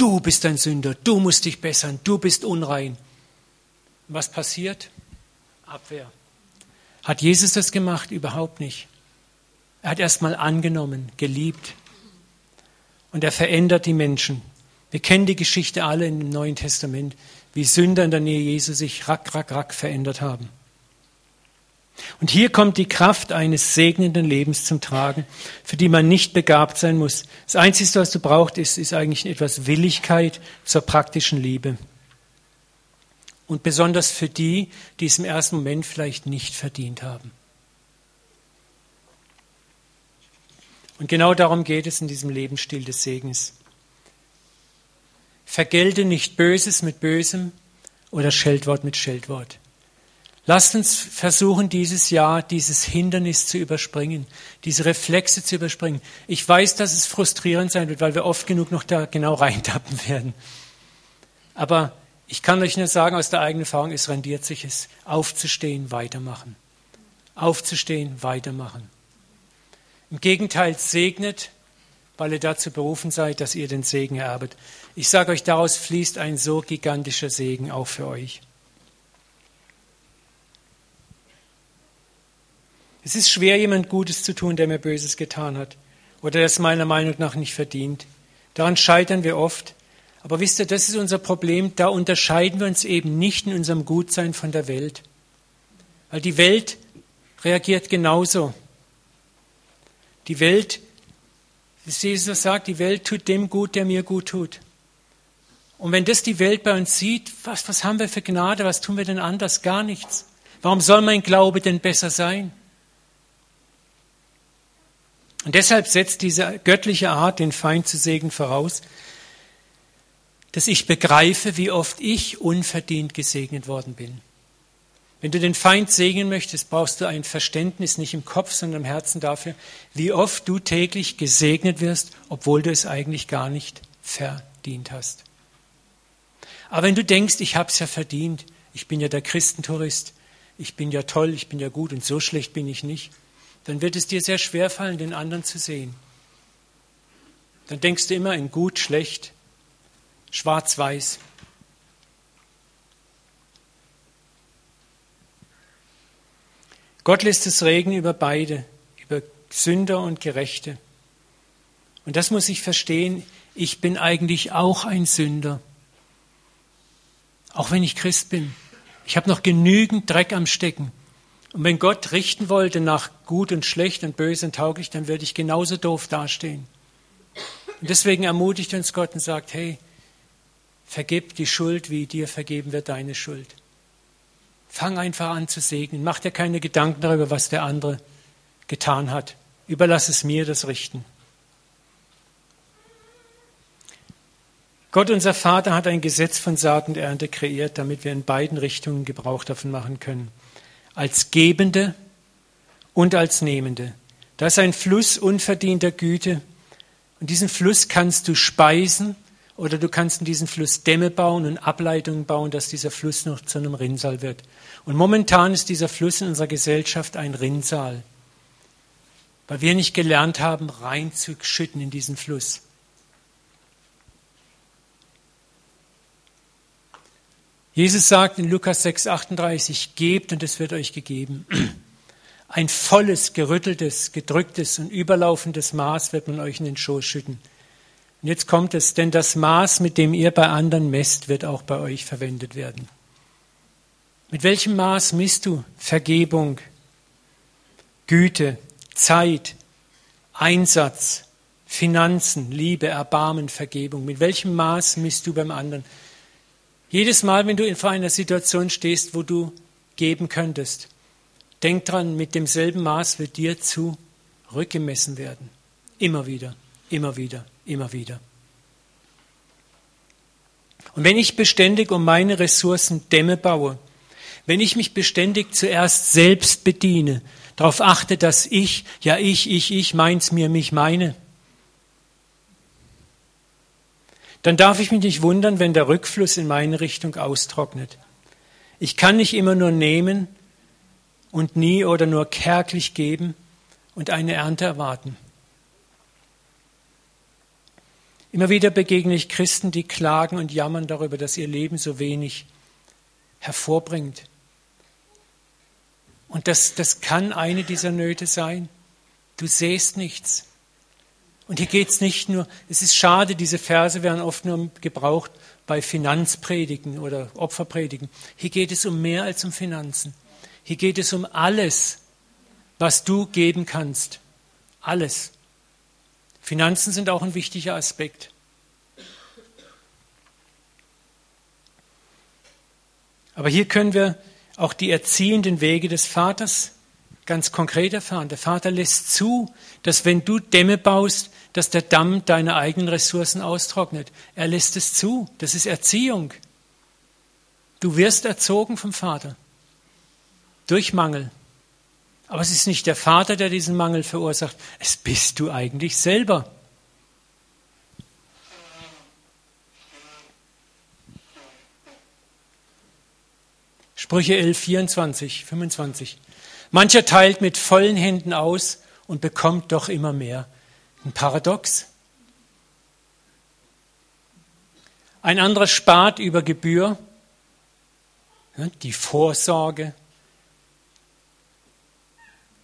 Du bist ein Sünder, du musst dich bessern, du bist unrein. Was passiert? Abwehr. Hat Jesus das gemacht? Überhaupt nicht. Er hat erstmal angenommen, geliebt. Und er verändert die Menschen. Wir kennen die Geschichte alle im Neuen Testament, wie Sünder in der Nähe Jesu sich rack, rack, rack verändert haben. Und hier kommt die Kraft eines segnenden Lebens zum Tragen, für die man nicht begabt sein muss. Das Einzige, was du brauchst, ist, ist eigentlich etwas Willigkeit zur praktischen Liebe. Und besonders für die, die es im ersten Moment vielleicht nicht verdient haben. Und genau darum geht es in diesem Lebensstil des Segens. Vergelte nicht Böses mit Bösem oder Scheldwort mit Scheldwort. Lasst uns versuchen, dieses Jahr dieses Hindernis zu überspringen, diese Reflexe zu überspringen. Ich weiß, dass es frustrierend sein wird, weil wir oft genug noch da genau reintappen werden. Aber ich kann euch nur sagen, aus der eigenen Erfahrung, es rendiert sich es, aufzustehen, weitermachen. Aufzustehen, weitermachen. Im Gegenteil, segnet, weil ihr dazu berufen seid, dass ihr den Segen erbet. Ich sage euch, daraus fließt ein so gigantischer Segen auch für euch. Es ist schwer, jemand Gutes zu tun, der mir Böses getan hat oder der es meiner Meinung nach nicht verdient. Daran scheitern wir oft. Aber wisst ihr, das ist unser Problem. Da unterscheiden wir uns eben nicht in unserem Gutsein von der Welt. Weil die Welt reagiert genauso. Die Welt, wie Jesus sagt, die Welt tut dem gut, der mir gut tut. Und wenn das die Welt bei uns sieht, was, was haben wir für Gnade, was tun wir denn anders? Gar nichts. Warum soll mein Glaube denn besser sein? Und deshalb setzt diese göttliche Art, den Feind zu segnen, voraus, dass ich begreife, wie oft ich unverdient gesegnet worden bin. Wenn du den Feind segnen möchtest, brauchst du ein Verständnis nicht im Kopf, sondern im Herzen dafür, wie oft du täglich gesegnet wirst, obwohl du es eigentlich gar nicht verdient hast. Aber wenn du denkst, ich habe es ja verdient, ich bin ja der Christentourist, ich bin ja toll, ich bin ja gut und so schlecht bin ich nicht, dann wird es dir sehr schwer fallen, den anderen zu sehen. Dann denkst du immer in gut, schlecht, schwarz-weiß. Gott lässt es regen über beide, über Sünder und Gerechte. Und das muss ich verstehen, ich bin eigentlich auch ein Sünder, auch wenn ich Christ bin. Ich habe noch genügend Dreck am Stecken. Und wenn Gott richten wollte nach gut und schlecht und böse und tauglich, dann würde ich genauso doof dastehen. Und deswegen ermutigt uns Gott und sagt, hey, vergib die Schuld, wie dir vergeben wird deine Schuld. Fang einfach an zu segnen. Mach dir keine Gedanken darüber, was der andere getan hat. Überlass es mir, das Richten. Gott, unser Vater, hat ein Gesetz von Saat und Ernte kreiert, damit wir in beiden Richtungen Gebrauch davon machen können. Als Gebende und als Nehmende. Da ist ein Fluss unverdienter Güte. Und diesen Fluss kannst du speisen oder du kannst in diesen Fluss Dämme bauen und Ableitungen bauen, dass dieser Fluss noch zu einem Rinnsal wird. Und momentan ist dieser Fluss in unserer Gesellschaft ein Rinnsal, weil wir nicht gelernt haben, reinzuschütten in diesen Fluss. Jesus sagt in Lukas 6,38, gebt und es wird euch gegeben. Ein volles, gerütteltes, gedrücktes und überlaufendes Maß wird man euch in den Schoß schütten. Und jetzt kommt es, denn das Maß, mit dem ihr bei anderen messt, wird auch bei euch verwendet werden. Mit welchem Maß misst du Vergebung, Güte, Zeit, Einsatz, Finanzen, Liebe, Erbarmen, Vergebung? Mit welchem Maß misst du beim anderen? Jedes Mal, wenn du vor einer Situation stehst, wo du geben könntest, denk dran, mit demselben Maß wird dir zurückgemessen werden. Immer wieder, immer wieder, immer wieder. Und wenn ich beständig um meine Ressourcen Dämme baue, wenn ich mich beständig zuerst selbst bediene, darauf achte, dass ich, ja ich, ich, ich, meins mir, mich meine, dann darf ich mich nicht wundern, wenn der Rückfluss in meine Richtung austrocknet. Ich kann nicht immer nur nehmen und nie oder nur kärglich geben und eine Ernte erwarten. Immer wieder begegne ich Christen, die klagen und jammern darüber, dass ihr Leben so wenig hervorbringt. Und das, das kann eine dieser Nöte sein. Du sähst nichts. Und hier geht es nicht nur, es ist schade, diese Verse werden oft nur gebraucht bei Finanzpredigen oder Opferpredigen. Hier geht es um mehr als um Finanzen. Hier geht es um alles, was du geben kannst. Alles. Finanzen sind auch ein wichtiger Aspekt. Aber hier können wir auch die erziehenden Wege des Vaters ganz konkret erfahren. Der Vater lässt zu, dass wenn du Dämme baust, dass der Damm deine eigenen Ressourcen austrocknet. Er lässt es zu. Das ist Erziehung. Du wirst erzogen vom Vater. Durch Mangel. Aber es ist nicht der Vater, der diesen Mangel verursacht. Es bist du eigentlich selber. Sprüche 11, 24, 25. Mancher teilt mit vollen Händen aus und bekommt doch immer mehr. Ein Paradox. Ein anderer spart über Gebühr, die Vorsorge.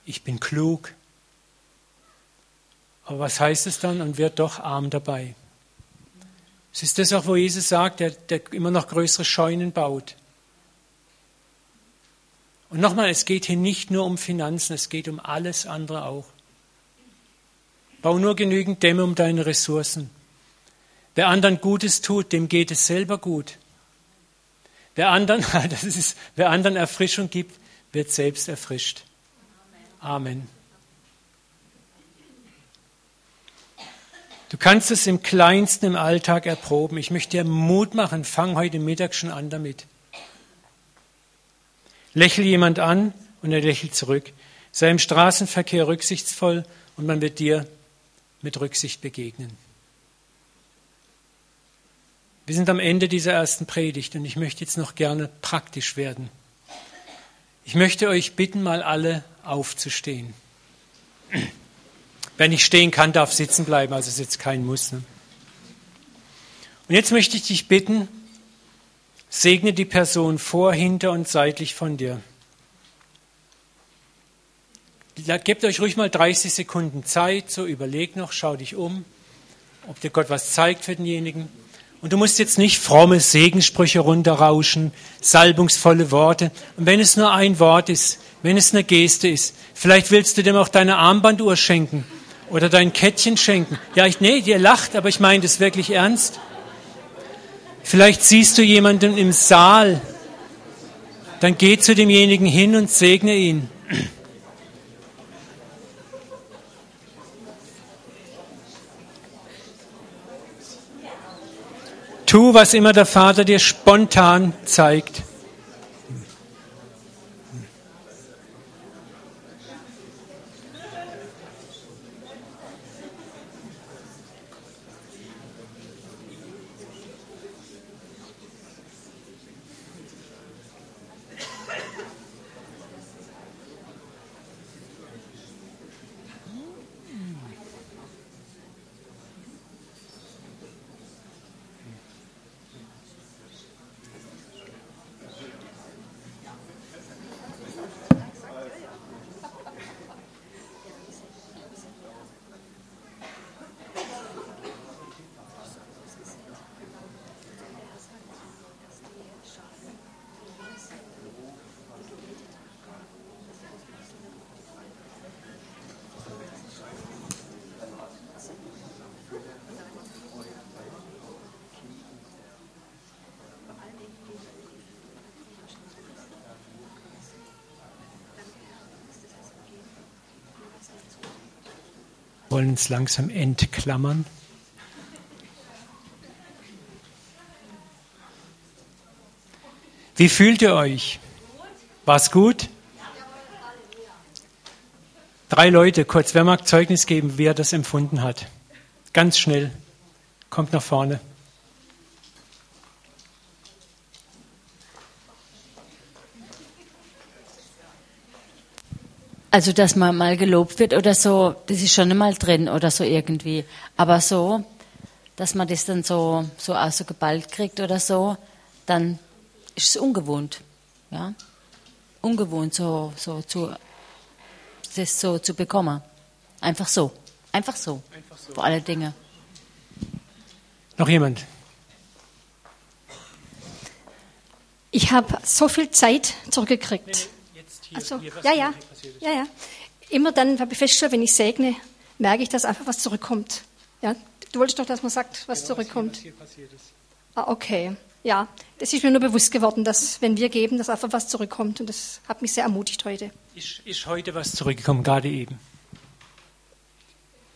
Ich bin klug. Aber was heißt es dann? Und wird doch arm dabei. Es ist das auch, wo Jesus sagt, der, der immer noch größere Scheunen baut. Und nochmal, es geht hier nicht nur um Finanzen, es geht um alles andere auch. Bau nur genügend Dämme um deine Ressourcen. Wer anderen Gutes tut, dem geht es selber gut. Wer anderen, das ist, wer anderen Erfrischung gibt, wird selbst erfrischt. Amen. Du kannst es im kleinsten im Alltag erproben. Ich möchte dir Mut machen. Fang heute Mittag schon an damit. Lächel jemand an und er lächelt zurück. Sei im Straßenverkehr rücksichtsvoll und man wird dir mit Rücksicht begegnen. Wir sind am Ende dieser ersten Predigt und ich möchte jetzt noch gerne praktisch werden. Ich möchte euch bitten, mal alle aufzustehen. Wer nicht stehen kann, darf sitzen bleiben, also ist jetzt kein Muss. Ne? Und jetzt möchte ich dich bitten, segne die Person vor, hinter und seitlich von dir. Gebt euch ruhig mal 30 Sekunden Zeit, so überleg noch, schau dich um, ob dir Gott was zeigt für denjenigen. Und du musst jetzt nicht fromme Segenssprüche runterrauschen, salbungsvolle Worte. Und wenn es nur ein Wort ist, wenn es eine Geste ist, vielleicht willst du dem auch deine Armbanduhr schenken oder dein Kettchen schenken. Ja, ich, nee, ihr lacht, aber ich meine das wirklich ernst. Vielleicht siehst du jemanden im Saal, dann geh zu demjenigen hin und segne ihn. Tu, was immer der Vater dir spontan zeigt. Wollen uns langsam entklammern. Wie fühlt ihr euch? War's gut? Drei Leute, kurz, wer mag Zeugnis geben, wie er das empfunden hat? Ganz schnell. Kommt nach vorne. Also, dass man mal gelobt wird oder so, das ist schon einmal drin oder so irgendwie. Aber so, dass man das dann so, so auch so geballt kriegt oder so, dann ist es ungewohnt. Ja? Ungewohnt, so, so zu, das so zu bekommen. Einfach so. Einfach so. Einfach so. Vor alle Dinge. Noch jemand? Ich habe so viel Zeit zurückgekriegt. Hier, also, hier, ja, ja, ja, ja. Immer dann habe ich festgestellt, wenn ich segne, merke ich, dass einfach was zurückkommt. Ja, du wolltest doch, dass man sagt, was genau, zurückkommt. Was hier, was hier passiert ist. Ah, okay. Ja, das ist mir nur bewusst geworden, dass wenn wir geben, dass einfach was zurückkommt. Und das hat mich sehr ermutigt heute. Ist, ist heute was zurückgekommen, gerade eben?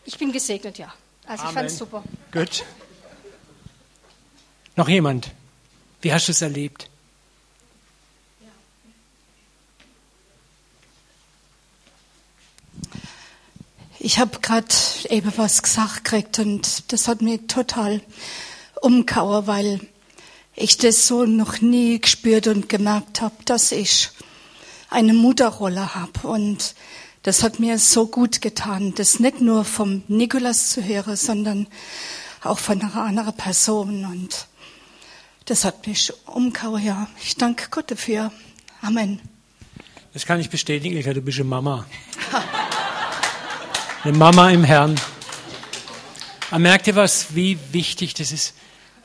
Ich bin gesegnet, ja. Also Amen. ich fand es super. Gut. Noch jemand? Wie hast du es erlebt? Ich habe gerade eben was gesagt gekriegt und das hat mich total umgehauen, weil ich das so noch nie gespürt und gemerkt habe, dass ich eine Mutterrolle habe. Und das hat mir so gut getan, das nicht nur vom Nikolas zu hören, sondern auch von einer anderen Person. Und das hat mich umgehauen, ja. Ich danke Gott dafür. Amen. Das kann ich bestätigen, Ilka, du bist eine Mama. Eine Mama im Herrn. Aber merkt ihr was, wie wichtig das ist?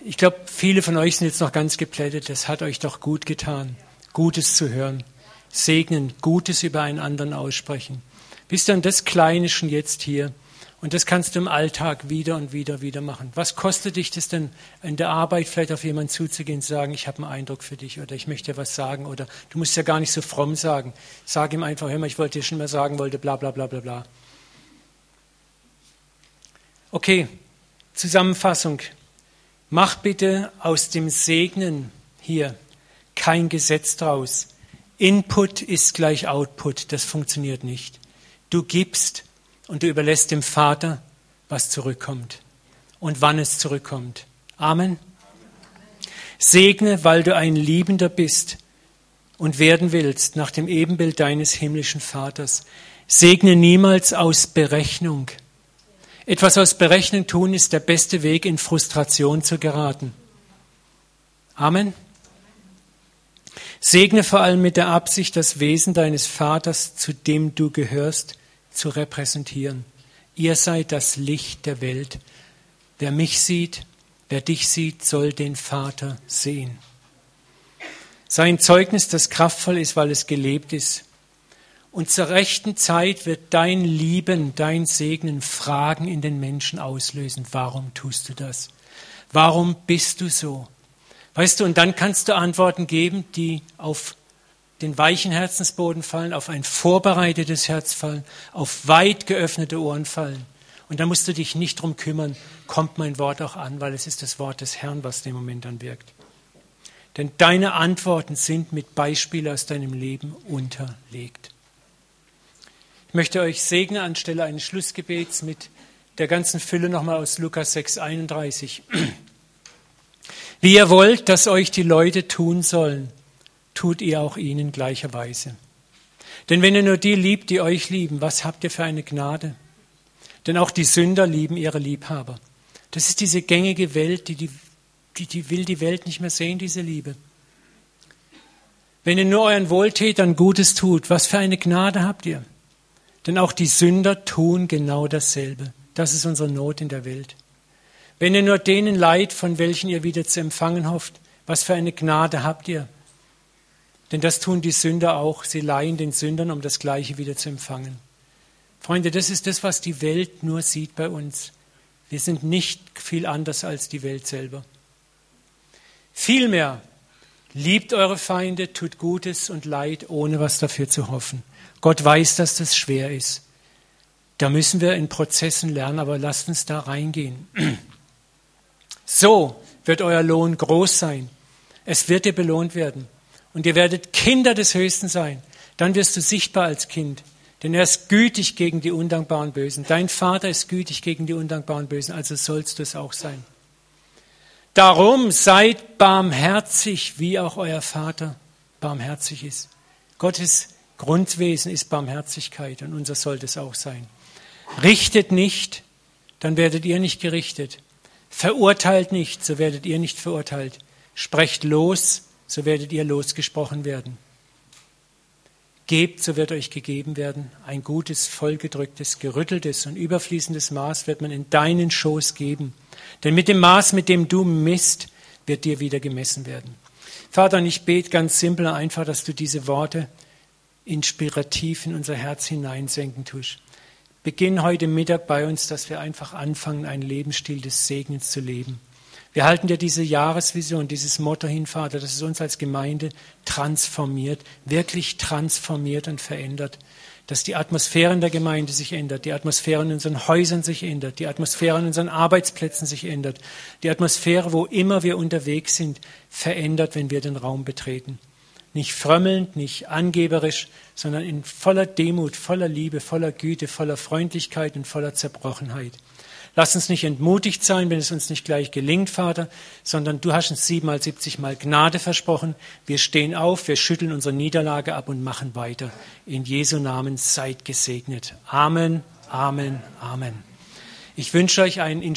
Ich glaube, viele von euch sind jetzt noch ganz geplättet. Das hat euch doch gut getan, Gutes zu hören. Segnen, Gutes über einen anderen aussprechen. Wisst ihr, und das Kleine schon jetzt hier. Und das kannst du im Alltag wieder und wieder, wieder machen. Was kostet dich das denn in der Arbeit, vielleicht auf jemanden zuzugehen, zu sagen, ich habe einen Eindruck für dich oder ich möchte dir was sagen oder du musst ja gar nicht so fromm sagen. Sag ihm einfach, hör mal, ich wollte dir schon mal sagen wollte, bla bla bla bla bla. Okay, Zusammenfassung. Mach bitte aus dem Segnen hier kein Gesetz draus. Input ist gleich Output, das funktioniert nicht. Du gibst und du überlässt dem Vater, was zurückkommt und wann es zurückkommt. Amen. Segne, weil du ein Liebender bist und werden willst nach dem Ebenbild deines himmlischen Vaters. Segne niemals aus Berechnung etwas aus Berechnung tun ist der beste Weg, in Frustration zu geraten. Amen. Segne vor allem mit der Absicht, das Wesen deines Vaters, zu dem du gehörst, zu repräsentieren. Ihr seid das Licht der Welt. Wer mich sieht, wer dich sieht, soll den Vater sehen. Sein Zeugnis, das kraftvoll ist, weil es gelebt ist. Und zur rechten Zeit wird dein Lieben, dein Segnen Fragen in den Menschen auslösen. Warum tust du das? Warum bist du so? Weißt du, und dann kannst du Antworten geben, die auf den weichen Herzensboden fallen, auf ein vorbereitetes Herz fallen, auf weit geöffnete Ohren fallen. Und da musst du dich nicht drum kümmern, kommt mein Wort auch an, weil es ist das Wort des Herrn, was dem Moment dann wirkt. Denn deine Antworten sind mit Beispielen aus deinem Leben unterlegt. Ich möchte euch segnen anstelle eines Schlussgebets mit der ganzen Fülle nochmal aus Lukas 6, 31. Wie ihr wollt, dass euch die Leute tun sollen, tut ihr auch ihnen gleicherweise. Denn wenn ihr nur die liebt, die euch lieben, was habt ihr für eine Gnade? Denn auch die Sünder lieben ihre Liebhaber. Das ist diese gängige Welt, die, die, die, die will die Welt nicht mehr sehen, diese Liebe. Wenn ihr nur euren Wohltätern Gutes tut, was für eine Gnade habt ihr? Denn auch die Sünder tun genau dasselbe. Das ist unsere Not in der Welt. Wenn ihr nur denen leid, von welchen ihr wieder zu empfangen hofft, was für eine Gnade habt ihr? Denn das tun die Sünder auch. Sie leihen den Sündern, um das Gleiche wieder zu empfangen. Freunde, das ist das, was die Welt nur sieht bei uns. Wir sind nicht viel anders als die Welt selber. Vielmehr liebt eure Feinde, tut Gutes und Leid, ohne was dafür zu hoffen. Gott weiß, dass das schwer ist. Da müssen wir in Prozessen lernen, aber lasst uns da reingehen. So wird euer Lohn groß sein. Es wird dir belohnt werden und ihr werdet Kinder des Höchsten sein, dann wirst du sichtbar als Kind. Denn er ist gütig gegen die undankbaren Bösen. Dein Vater ist gütig gegen die undankbaren Bösen, also sollst du es auch sein. Darum seid barmherzig, wie auch euer Vater barmherzig ist. Gottes Grundwesen ist Barmherzigkeit und unser sollte es auch sein. Richtet nicht, dann werdet ihr nicht gerichtet. Verurteilt nicht, so werdet ihr nicht verurteilt. Sprecht los, so werdet ihr losgesprochen werden. Gebt, so wird euch gegeben werden. Ein gutes, vollgedrücktes, gerütteltes und überfließendes Maß wird man in deinen Schoß geben. Denn mit dem Maß, mit dem du misst, wird dir wieder gemessen werden. Vater, und ich bete ganz simpel und einfach, dass du diese Worte inspirativ in unser Herz hineinsenken tust. Beginn heute Mittag bei uns, dass wir einfach anfangen, einen Lebensstil des Segens zu leben. Wir halten dir diese Jahresvision, dieses Motto hin, Vater, dass es uns als Gemeinde transformiert, wirklich transformiert und verändert. Dass die Atmosphäre in der Gemeinde sich ändert, die Atmosphäre in unseren Häusern sich ändert, die Atmosphäre in unseren Arbeitsplätzen sich ändert, die Atmosphäre, wo immer wir unterwegs sind, verändert, wenn wir den Raum betreten. Nicht frömmelnd, nicht angeberisch, sondern in voller Demut, voller Liebe, voller Güte, voller Freundlichkeit und voller Zerbrochenheit. Lass uns nicht entmutigt sein, wenn es uns nicht gleich gelingt, Vater, sondern du hast uns siebenmal, siebzigmal Gnade versprochen. Wir stehen auf, wir schütteln unsere Niederlage ab und machen weiter. In Jesu Namen seid gesegnet. Amen, Amen, Amen. Ich wünsche euch einen